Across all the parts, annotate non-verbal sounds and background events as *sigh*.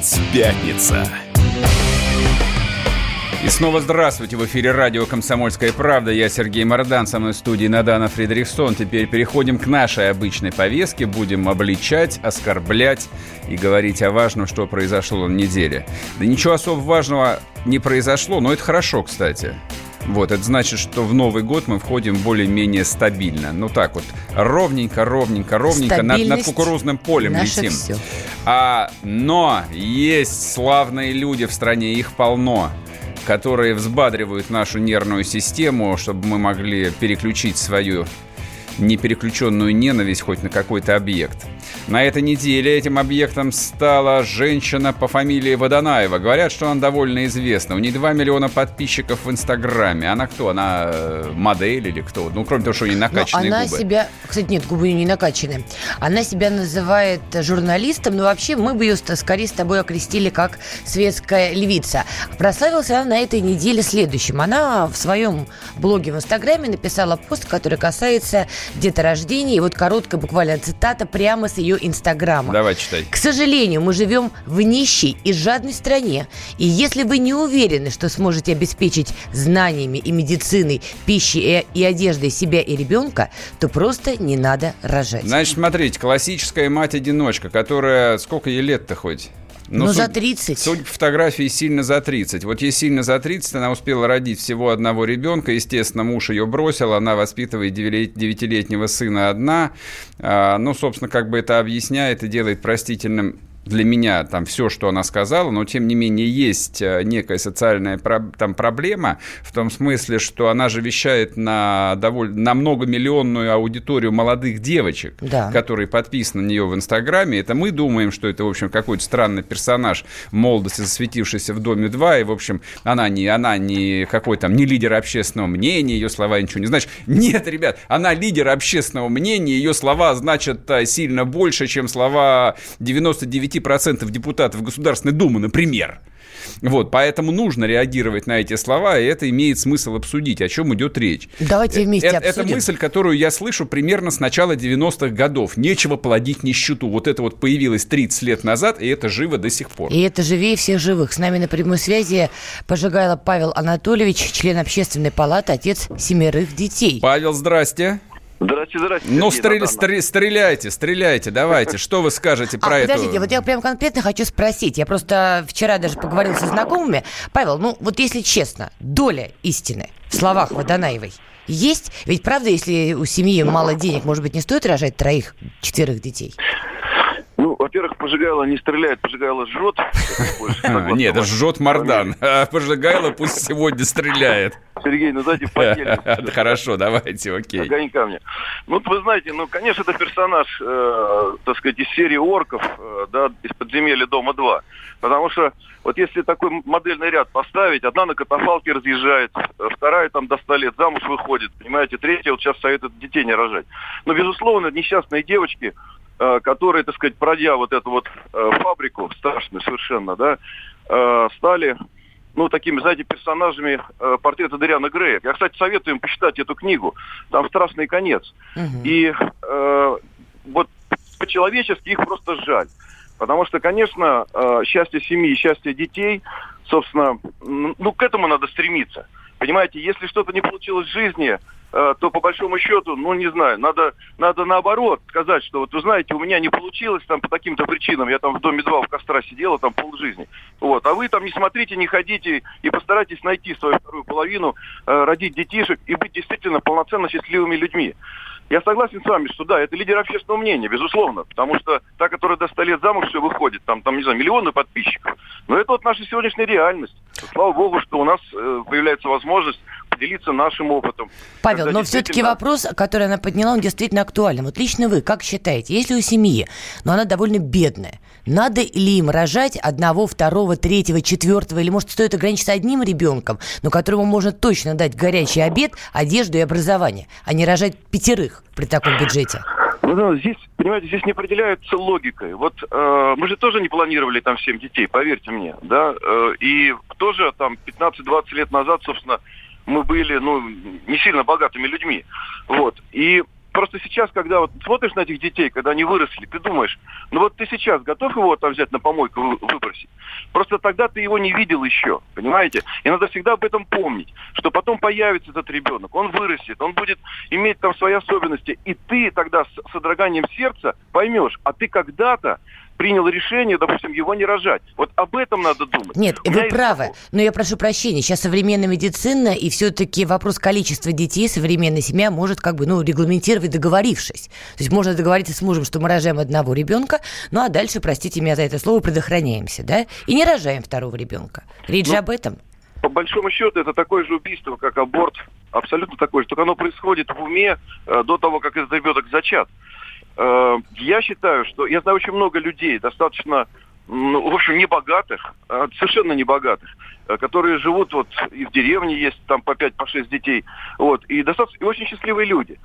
Дэнс Пятница. И снова здравствуйте. В эфире радио «Комсомольская правда». Я Сергей Мордан, со мной в студии Надана Фредериксон. Теперь переходим к нашей обычной повестке. Будем обличать, оскорблять и говорить о важном, что произошло на неделе. Да ничего особо важного не произошло, но это хорошо, кстати. Вот, это значит, что в Новый год мы входим более-менее стабильно. Ну так вот, ровненько, ровненько, ровненько над, над кукурузным полем летим. Все. А, но есть славные люди в стране, их полно которые взбадривают нашу нервную систему, чтобы мы могли переключить свою непереключенную ненависть хоть на какой-то объект. На этой неделе этим объектом стала женщина по фамилии Водонаева. Говорят, что она довольно известна. У нее 2 миллиона подписчиков в Инстаграме. Она кто? Она э, модель или кто? Ну, кроме того, что у нее накачанные но она губы. себя... Кстати, нет, губы у нее не накачанные. Она себя называет журналистом, но вообще мы бы ее скорее с тобой окрестили как светская львица. Прославилась она на этой неделе следующим. Она в своем блоге в Инстаграме написала пост, который касается деторождения. И вот короткая буквально цитата прямо с ее Инстаграма. Давай читай. К сожалению, мы живем в нищей и жадной стране. И если вы не уверены, что сможете обеспечить знаниями и медициной, пищей и, и одеждой себя и ребенка, то просто не надо рожать. Значит, смотрите, классическая мать-одиночка, которая... Сколько ей лет-то хоть? Ну, ну за 30. Судя по фотографии, сильно за 30. Вот ей сильно за 30, она успела родить всего одного ребенка. Естественно, муж ее бросил, она воспитывает 9-летнего сына одна. А, ну, собственно, как бы это объясняет и делает простительным для меня там все, что она сказала, но тем не менее есть э, некая социальная там проблема в том смысле, что она же вещает на довольно на многомиллионную аудиторию молодых девочек, да. которые подписаны на нее в Инстаграме. Это мы думаем, что это, в общем, какой-то странный персонаж молодости, засветившийся в Доме 2, и, в общем, она не, она не какой там, не лидер общественного мнения, ее слова ничего не значат. Нет, ребят, она лидер общественного мнения, ее слова значат э, сильно больше, чем слова 99 9% депутатов Государственной Думы, например. Вот, поэтому нужно реагировать на эти слова, и это имеет смысл обсудить, о чем идет речь. Давайте вместе это, обсудим. Это мысль, которую я слышу примерно с начала 90-х годов. Нечего плодить нищету. Вот это вот появилось 30 лет назад, и это живо до сих пор. И это живее всех живых. С нами на прямой связи Пожигайло Павел Анатольевич, член общественной палаты, отец семерых детей. Павел, здрасте. Здрасте, здрасте. Ну, стрель, стрель, стреляйте, стреляйте, давайте. Что вы скажете про а, это? Подождите, вот я прям конкретно хочу спросить. Я просто вчера даже поговорил со знакомыми. Павел, ну вот если честно, доля истины в словах Водонаевой есть? Ведь правда, если у семьи мало денег, может быть, не стоит рожать троих, четверых детей? Ну, во-первых, пожигайло не стреляет, пожигайло жжет. Нет, это жжет Мардан. А пожигайло пусть сегодня стреляет. Сергей, ну дайте в *laughs* Хорошо, давайте, окей. Огонька мне. Ну, вы знаете, ну, конечно, это персонаж, э, так сказать, из серии орков, э, да, из подземелья Дома 2. Потому что вот если такой модельный ряд поставить, одна на катафалке разъезжает, вторая там до 100 лет замуж выходит, понимаете, третья вот сейчас советует детей не рожать. Но, безусловно, несчастные девочки, которые, так сказать, пройдя вот эту вот э, фабрику страшную совершенно, да, э, стали ну, такими, знаете, персонажами э, портрета Дариана Грея. Я, кстати, советую им почитать эту книгу. Там страстный конец. Угу. И э, вот по-человечески их просто жаль. Потому что, конечно, э, счастье семьи, счастье детей, собственно, ну, к этому надо стремиться. Понимаете, если что-то не получилось в жизни, Э, то по большому счету, ну не знаю, надо, надо наоборот сказать, что вот вы знаете, у меня не получилось там по таким-то причинам, я там в доме 2 в костра сидела там полжизни. Вот, а вы там не смотрите, не ходите и постарайтесь найти свою вторую половину, э, родить детишек и быть действительно полноценно счастливыми людьми. Я согласен с вами, что да, это лидер общественного мнения, безусловно, потому что та, которая до 100 лет замуж все выходит, там, там, не знаю, миллионы подписчиков. Но это вот наша сегодняшняя реальность. Слава богу, что у нас э, появляется возможность поделиться нашим опытом. Павел, но действительно... все-таки вопрос, который она подняла, он действительно актуален. Вот лично вы как считаете, если у семьи, но она довольно бедная, надо ли им рожать одного, второго, третьего, четвертого, или может стоит ограничиться одним ребенком, но которому можно точно дать горячий обед, одежду и образование, а не рожать пятерых при таком бюджете? Ну, здесь, понимаете, здесь не определяется логикой. Вот э, мы же тоже не планировали там всем детей, поверьте мне, да, э, и тоже там 15-20 лет назад, собственно, мы были, ну, не сильно богатыми людьми. Вот. И просто сейчас, когда вот смотришь на этих детей, когда они выросли, ты думаешь, ну вот ты сейчас готов его там взять на помойку выбросить? Просто тогда ты его не видел еще, понимаете? И надо всегда об этом помнить, что потом появится этот ребенок, он вырастет, он будет иметь там свои особенности, и ты тогда с содроганием сердца поймешь, а ты когда-то принял решение, допустим, его не рожать. Вот об этом надо думать. Нет, вы правы. Вопрос. Но я прошу прощения. Сейчас современная медицина и все-таки вопрос количества детей современная семья может как бы, ну, регламентировать, договорившись. То есть можно договориться с мужем, что мы рожаем одного ребенка, ну а дальше, простите меня за это слово, предохраняемся, да? И не рожаем второго ребенка. Речь ну, же об этом. По большому счету это такое же убийство, как аборт. Абсолютно такое же. Только оно происходит в уме э, до того, как этот ребенок зачат. Э, я считаю, что я знаю очень много людей, достаточно, ну, в общем, небогатых, а, совершенно небогатых, э, которые живут вот и в деревне есть там по 5 по 6 детей, вот, и достаточно и очень счастливые люди.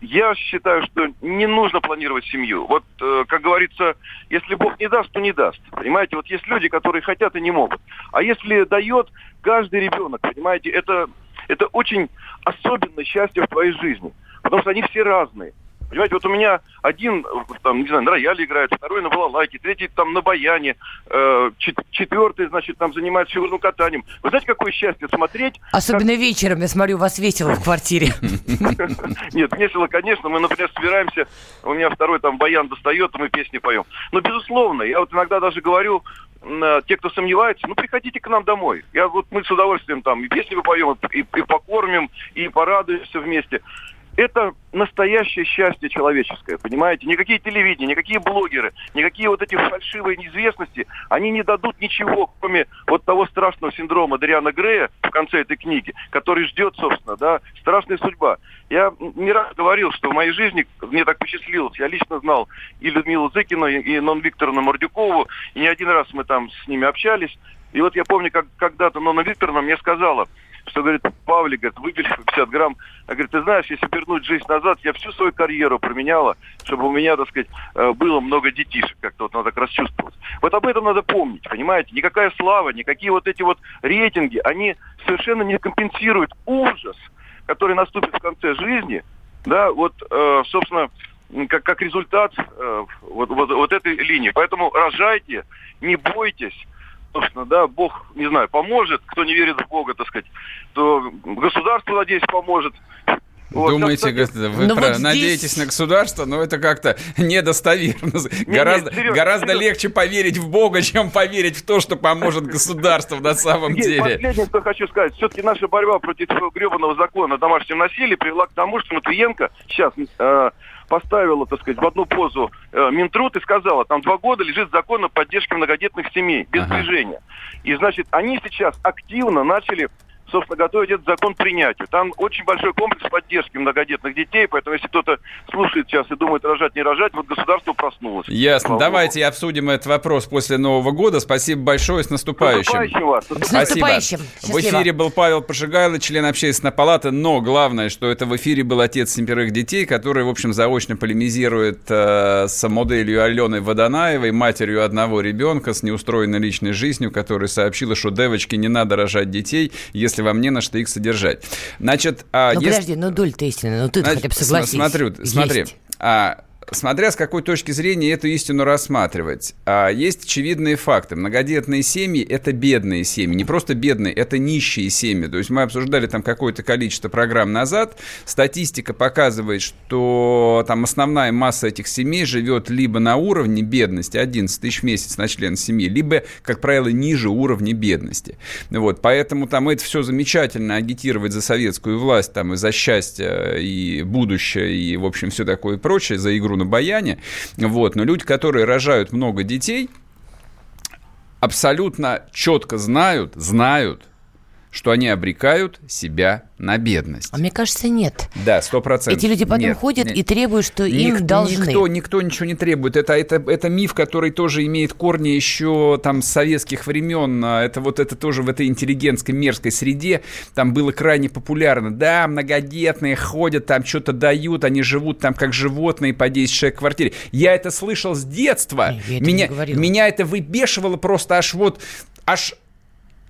Я считаю, что не нужно планировать семью. Вот, э, как говорится, если Бог не даст, то не даст. Понимаете, вот есть люди, которые хотят и не могут. А если дает каждый ребенок, понимаете, это, это очень особенное счастье в твоей жизни. Потому что они все разные. Понимаете, вот у меня один, там, не знаю, на рояле играет, второй на балалайке, третий там на баяне, э, четвертый, значит, там занимается фигурным катанием. Вы знаете, какое счастье смотреть? Особенно как... вечером, я смотрю, у вас весело в квартире. *laughs* Нет, весело, конечно. Мы, например, собираемся, у меня второй там баян достает, мы песни поем. Но, безусловно, я вот иногда даже говорю, те, кто сомневается, ну приходите к нам домой. Я вот мы с удовольствием там и песни попоем, и, и покормим, и порадуемся вместе это настоящее счастье человеческое, понимаете? Никакие телевидения, никакие блогеры, никакие вот эти фальшивые неизвестности, они не дадут ничего, кроме вот того страшного синдрома Дариана Грея в конце этой книги, который ждет, собственно, да, страшная судьба. Я не раз говорил, что в моей жизни мне так посчастливилось. Я лично знал и Людмилу Зыкину, и Нон Викторовну Мордюкову, и не один раз мы там с ними общались. И вот я помню, как когда-то Нона Викторовна мне сказала, что, говорит, Павлик, говорит, выпили 50 грамм. А говорит, ты знаешь, если вернуть жизнь назад, я всю свою карьеру променяла, чтобы у меня, так сказать, э, было много детишек, как-то вот надо так расчувствовать. Вот об этом надо помнить, понимаете? Никакая слава, никакие вот эти вот рейтинги, они совершенно не компенсируют ужас, который наступит в конце жизни, да, вот, э, собственно, как, как результат э, вот, вот, вот этой линии. Поэтому рожайте, не бойтесь, собственно, да, Бог, не знаю, поможет, кто не верит в Бога, так сказать, то государство, надеюсь, поможет. Вот, Думаете, кстати, вы ну, про... вот здесь... надеетесь на государство, но это как-то недостоверно. Не, гораздо нет, гораздо серьезно. легче поверить в Бога, чем поверить в то, что поможет государство на самом нет, деле. Последнее, что хочу сказать. Все-таки наша борьба против гребаного закона о домашнем насилии привела к тому, что Матвиенко сейчас э, поставила, так сказать, в одну позу э, Минтруд и сказала, там два года лежит закон о поддержке многодетных семей без ага. движения. И, значит, они сейчас активно начали собственно, готовить этот закон к принятию. Там очень большой комплекс поддержки многодетных детей, поэтому если кто-то слушает сейчас и думает рожать, не рожать, вот государство проснулось. Ясно. Слава Давайте Богу. обсудим этот вопрос после Нового года. Спасибо большое, с наступающим. С наступающим вас. С наступающим. В эфире был Павел Пожигайло, член общественной палаты, но главное, что это в эфире был отец семерых детей, который, в общем, заочно полемизирует э, с моделью Алены Водонаевой, матерью одного ребенка с неустроенной личной жизнью, которая сообщила, что девочке не надо рожать детей, если если вам не на что их содержать. Значит, а, ну, есть... подожди, ну доль-то истины, ну ты хотя бы согласись. Смотрю, смотри, а, смотря с какой точки зрения эту истину рассматривать. А, есть очевидные факты. Многодетные семьи – это бедные семьи. Не просто бедные, это нищие семьи. То есть мы обсуждали там какое-то количество программ назад. Статистика показывает, что там основная масса этих семей живет либо на уровне бедности, 11 тысяч в месяц на член семьи, либо, как правило, ниже уровня бедности. Вот, поэтому там это все замечательно агитировать за советскую власть, там, и за счастье, и будущее, и, в общем, все такое прочее, за игру на баяне. Вот. Но люди, которые рожают много детей, абсолютно четко знают, знают, что они обрекают себя на бедность. А мне кажется, нет. Да, сто процентов. Эти люди потом нет, ходят нет. и требуют, что Ник, им должны. Никто, никто ничего не требует. Это, это, это миф, который тоже имеет корни еще там с советских времен. Это вот это тоже в этой интеллигентской мерзкой среде там было крайне популярно. Да, многодетные ходят, там что-то дают, они живут там как животные по 10 человек в квартире. Я это слышал с детства. Не, меня, меня это выбешивало просто аж вот аж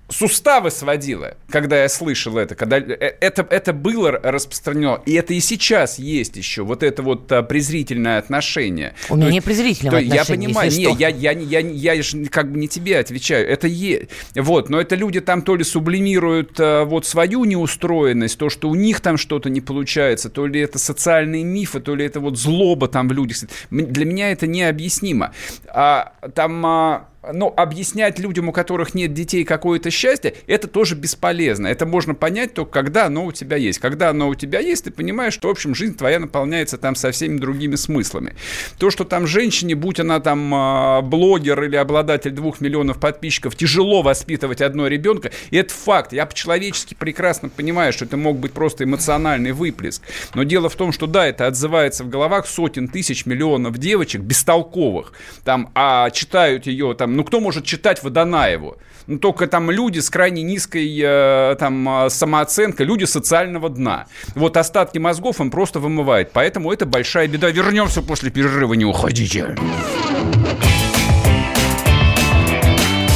суставы сводило, когда я слышал это, когда э, это, это было распространено, и это и сейчас есть еще, вот это вот а, презрительное отношение. У меня не презрительное отношение, Я понимаю, не, я, я, я, я, я же как бы не тебе отвечаю, это есть, вот, но это люди там то ли сублимируют а, вот свою неустроенность, то, что у них там что-то не получается, то ли это социальные мифы, то ли это вот злоба там в людях. Для меня это необъяснимо. А, там... А, но объяснять людям, у которых нет детей, какое-то счастье, это тоже бесполезно. Это можно понять только когда оно у тебя есть. Когда оно у тебя есть, ты понимаешь, что, в общем, жизнь твоя наполняется там со всеми другими смыслами. То, что там женщине, будь она там а, блогер или обладатель двух миллионов подписчиков, тяжело воспитывать одного ребенка, это факт. Я по-человечески прекрасно понимаю, что это мог быть просто эмоциональный выплеск. Но дело в том, что да, это отзывается в головах сотен тысяч миллионов девочек бестолковых, там, а читают ее там ну, кто может читать Водонаеву? Ну, только там люди с крайне низкой э, там э, самооценкой, люди социального дна. Вот остатки мозгов им просто вымывает. Поэтому это большая беда. Вернемся после перерыва, не уходите.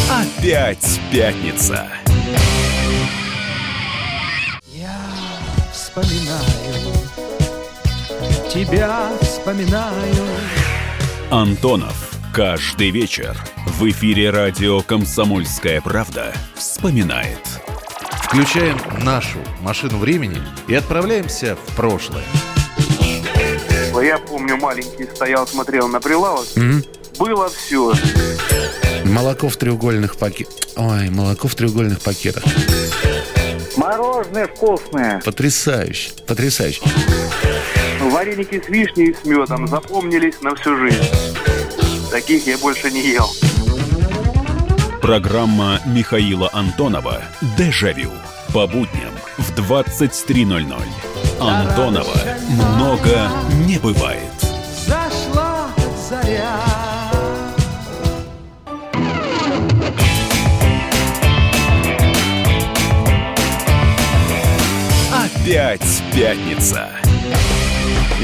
Опять пятница. Я вспоминаю, тебя вспоминаю. Антонов. Каждый вечер в эфире радио «Комсомольская правда» вспоминает. Включаем нашу машину времени и отправляемся в прошлое. Я помню, маленький стоял, смотрел на прилавок. Угу. Было все. Молоко в треугольных пакетах. Ой, молоко в треугольных пакетах. Мороженое вкусное. Потрясающе, потрясающе. Вареники с вишней и с медом запомнились на всю жизнь. Таких я больше не ел. Программа Михаила Антонова «Дежавю». По будням в 23.00. Антонова много не бывает. Зашла заря. Опять пятница.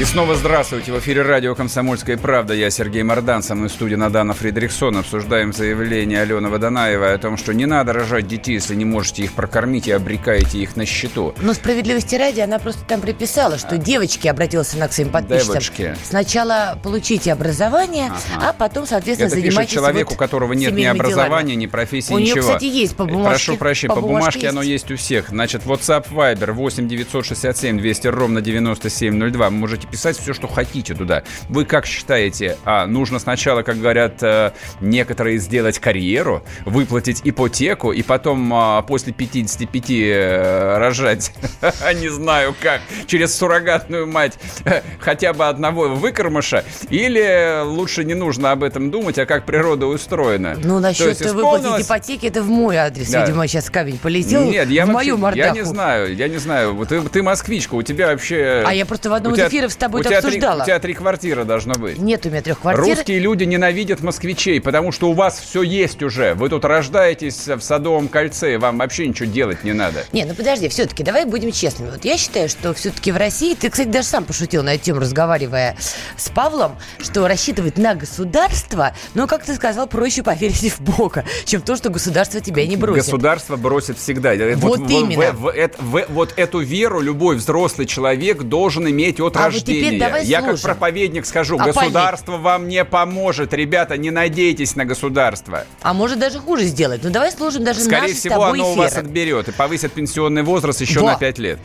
И снова здравствуйте. В эфире радио «Комсомольская правда». Я Сергей Мордан. Со мной в студии Надана Фридрихсон. Обсуждаем заявление Алены Водонаевой о том, что не надо рожать детей, если не можете их прокормить и обрекаете их на счету. Но справедливости ради, она просто там приписала, что а. девочки, обратилась она к своим подписчикам, девочки. сначала получите образование, ага. а потом, соответственно, Это занимайтесь пишет человек, вот у которого нет ни образования, делами. ни профессии, у ничего. У нее, кстати, есть по бумажке. Прошу прощения, по, по бумажке, бумажке оно есть у всех. Значит, WhatsApp Viber 8 967 200 ровно 9702. Вы можете писать все, что хотите туда. Вы как считаете, а, нужно сначала, как говорят э, некоторые, сделать карьеру, выплатить ипотеку и потом а, после 55 э, рожать, *laughs* не знаю как, через суррогатную мать *laughs* хотя бы одного выкормыша, или лучше не нужно об этом думать, а как природа устроена? Ну, насчет выплатить ипотеки, это в мой адрес, видимо, сейчас камень полетел Нет, я в мою мордаху. Я не знаю, я не знаю. Ты москвичка, у тебя вообще... А я просто в одном из эфиров с тобой тебя обсуждала. Три, у тебя три квартиры должно быть. Нет у меня трех квартир. Русские люди ненавидят москвичей, потому что у вас все есть уже. Вы тут рождаетесь в Садовом кольце, и вам вообще ничего делать не надо. Не, ну подожди, все-таки давай будем честными. Вот я считаю, что все-таки в России, ты, кстати, даже сам пошутил на эту тему, разговаривая с Павлом, что рассчитывать на государство, ну, как ты сказал, проще поверить в Бога, чем то, что государство тебя не бросит. Государство бросит всегда. Вот, вот именно. В, в, в, в, вот эту веру любой взрослый человек должен иметь от а рождения. Теперь давай я слушаем. как проповедник скажу, а государство понять. вам не поможет. Ребята, не надейтесь на государство. А может даже хуже сделать. Ну давай слушаем даже Скорее всего, оно эфиры. у вас отберет и повысит пенсионный возраст еще Во. на 5 лет.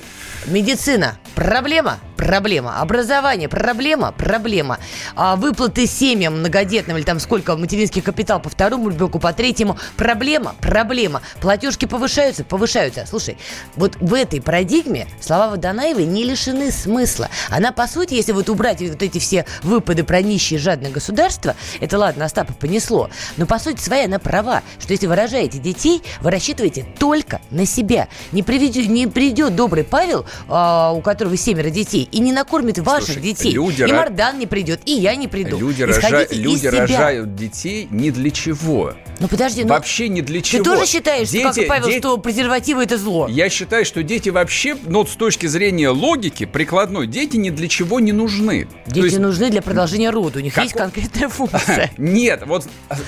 Медицина. Проблема? Проблема. Образование. Проблема? Проблема. А выплаты семьям многодетным или там сколько материнский капитал по второму ребенку, по третьему. Проблема? Проблема. Платежки повышаются? Повышаются. Слушай, вот в этой парадигме слова Водонаевой не лишены смысла. Она, по сути, если вот убрать вот эти все выпады про нищие жадное государство, это ладно, Остапа понесло, но по сути своей она права, что если вы рожаете детей, вы рассчитываете только на себя. Не, приведет, не придет добрый Павел, а, у которого семеро детей, и не накормит ваших Слушай, детей, люди и Мардан не придет, и я не приду. Люди, рожа- люди рожают детей ни для чего. Ну подожди, ну, Вообще ни для ты чего. тоже считаешь, что, как и Дети- Павел, дети- что презервативы это зло? Я считаю, что дети вообще, ну, с точки зрения логики, прикладной, дети ни для чего не нужны. То Дети есть- нужны для продолжения рода, у них Как- есть конкретная *laughs* функция. Нет, вот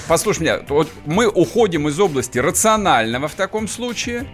послушай меня, вот мы уходим из области рационального в таком случае.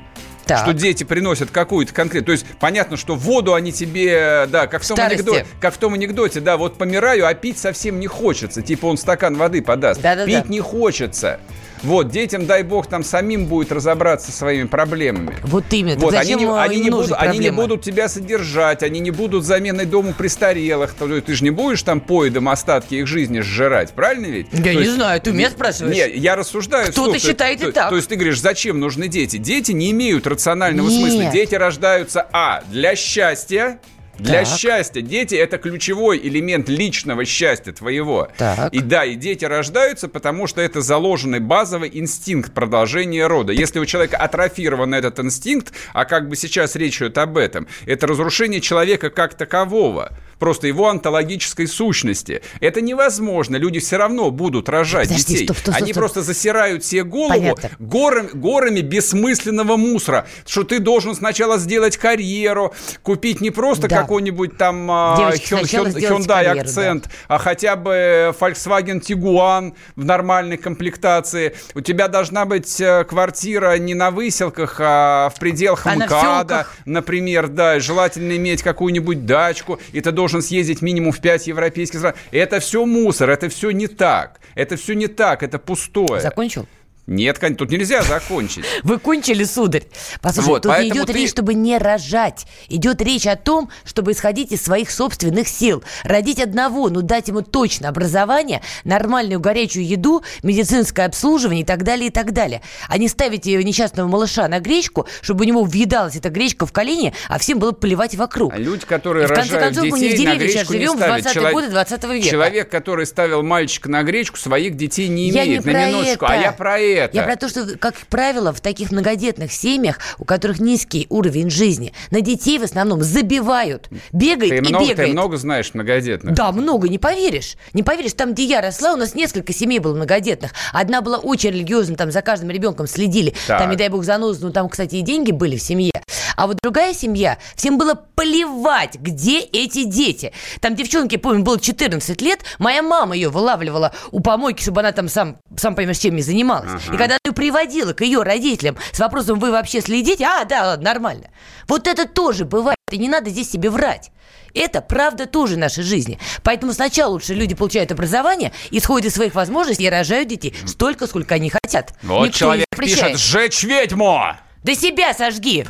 Так. Что дети приносят какую-то конкретную... То есть понятно, что воду они тебе, да, как в, том Старости. анекдоте, как в том анекдоте, да, вот помираю, а пить совсем не хочется. Типа он стакан воды подаст. Да-да-да. Пить не хочется. Вот, детям, дай бог, там самим будет разобраться со своими проблемами. Вот именно. Вот, они, не, они, не будут, они не будут тебя содержать, они не будут заменой дому престарелых. То- Ты же не будешь там поедом остатки их жизни сжирать, правильно ведь? Я То не есть- знаю, ты у меня спрашиваешь? Не, я рассуждаю. Кто-то. То- считает и то, так. То есть ты говоришь, зачем нужны дети? Дети не имеют рационального Нет. смысла. Дети рождаются, а, для счастья, для Так. счастья. Дети это ключевой элемент личного счастья твоего. Так. И да, и дети рождаются, потому что это заложенный базовый инстинкт продолжения рода. Если у человека атрофирован этот инстинкт, а как бы сейчас речь идет об этом, это разрушение человека как такового. Просто его онтологической сущности. Это невозможно. Люди все равно будут рожать Подожди, детей. стоп, стоп, стоп, Они стоп. просто засирают себе голову Понятно. горами, горами бессмысленного мусора. Что ты должен сначала сделать карьеру, купить не просто Да. Какой-нибудь там а, сделать Hyundai акцент, а хотя бы Volkswagen Tiguan в нормальной комплектации. У тебя должна быть э, квартира не на выселках, а в пределах А МКАДа, например, да, желательно иметь какую-нибудь дачку, и ты должен съездить минимум в 5 европейских стран. Это все мусор, это все не так. Это все не так, это пустое. Закончил? Нет, тут нельзя закончить. *laughs* Вы кончили, сударь. Послушай, Вот, тут не идет ты- речь, чтобы не рожать. Идет речь о том, чтобы исходить из своих собственных сил. Родить одного, но дать ему точно образование, нормальную горячую еду, медицинское обслуживание и так далее, и так далее. А не ставить ее несчастного малыша на гречку, чтобы у него въедалась эта гречка в колени, а всем было плевать вокруг. А люди, которые И в конце рожают концов, мы не в детей, деревне сейчас живем в ставят. 20-е Чело- годы 20 века. Человек, который ставил мальчика на гречку, своих детей не Я имеет. не на минуточку. это. А я про это. Я про то, что, как правило, в таких многодетных семьях, у которых низкий уровень жизни, на детей в основном забивают. Бегает Ты и много, ты бегает. много знаешь многодетных. Да, много, не поверишь. Не поверишь, там, где я росла, у нас несколько семей было многодетных. Одна была очень религиозна, там за каждым ребенком следили. Так. Там, не дай бог, занозы, ну там, кстати, и деньги были в семье. А вот другая семья, всем было плевать, где эти дети. Там девчонке, помню, было 14 лет, моя мама ее вылавливала у помойки, чтобы она там сам, сам понимаешь, чем не занималась. И когда ее приводила к ее родителям с вопросом, вы вообще следите? А, да, ладно, нормально. Вот это тоже бывает, и не надо здесь себе врать. Это правда тоже нашей жизни. Поэтому сначала лучше люди получают образование, исходят из своих возможностей и рожают детей столько, сколько они хотят. Вот Никто человек пишет «Сжечь ведьму!» Да себя сожги!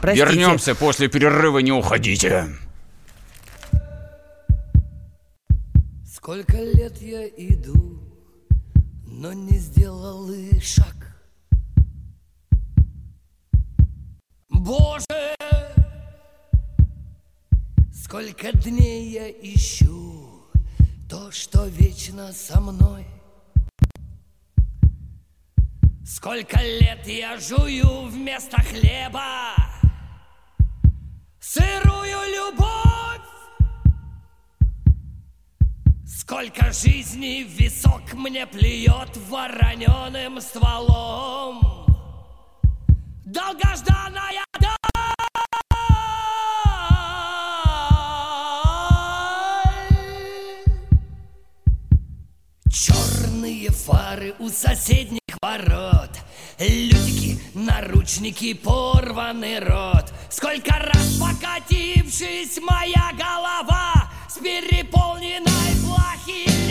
Простите. Вернемся после перерыва, не уходите. Сколько лет я иду, но не сделал и шаг. Боже, сколько дней я ищу то, что вечно со мной. Сколько лет я жую вместо хлеба сырую любовь. Сколько жизней висок мне плюет вороненым стволом. Долгожданная. Черные фары у соседних ворот Лютики, наручники, порванный рот Сколько раз покатившись моя голова С переполненной плахи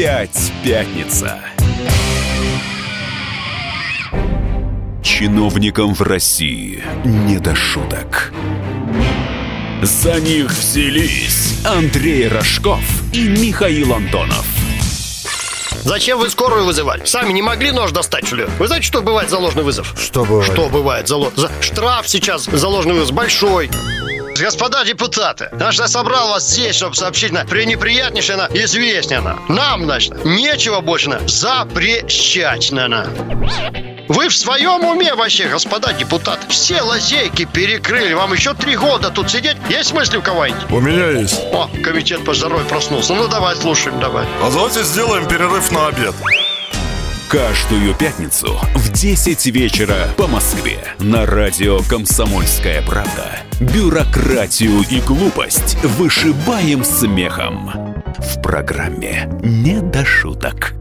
Опять пятница. Чиновникам в России не до шуток. За них взялись Андрей Рожков и Михаил Антонов. Зачем вы скорую вызывали? Сами не могли нож достать, что ли? Вы знаете, что бывает за ложный вызов? Что бывает? Что бывает за, ло- за- Штраф сейчас за ложный вызов большой. Господа депутаты, значит, я собрал вас здесь, чтобы сообщить на пренеприятнейшее на известие на. Нам, значит, нечего больше на запрещать на. на. Вы в своем уме вообще, господа депутаты? Все лазейки перекрыли. Вам еще три года тут сидеть? Есть мысли у кого-нибудь? У меня есть. О, комитет по здоровью проснулся. Ну, давай, слушаем, давай. А давайте сделаем перерыв на обед. Каждую пятницу в 10 вечера по Москве на радио «Комсомольская правда». Бюрократию и глупость вышибаем смехом. В программе «Не до шуток».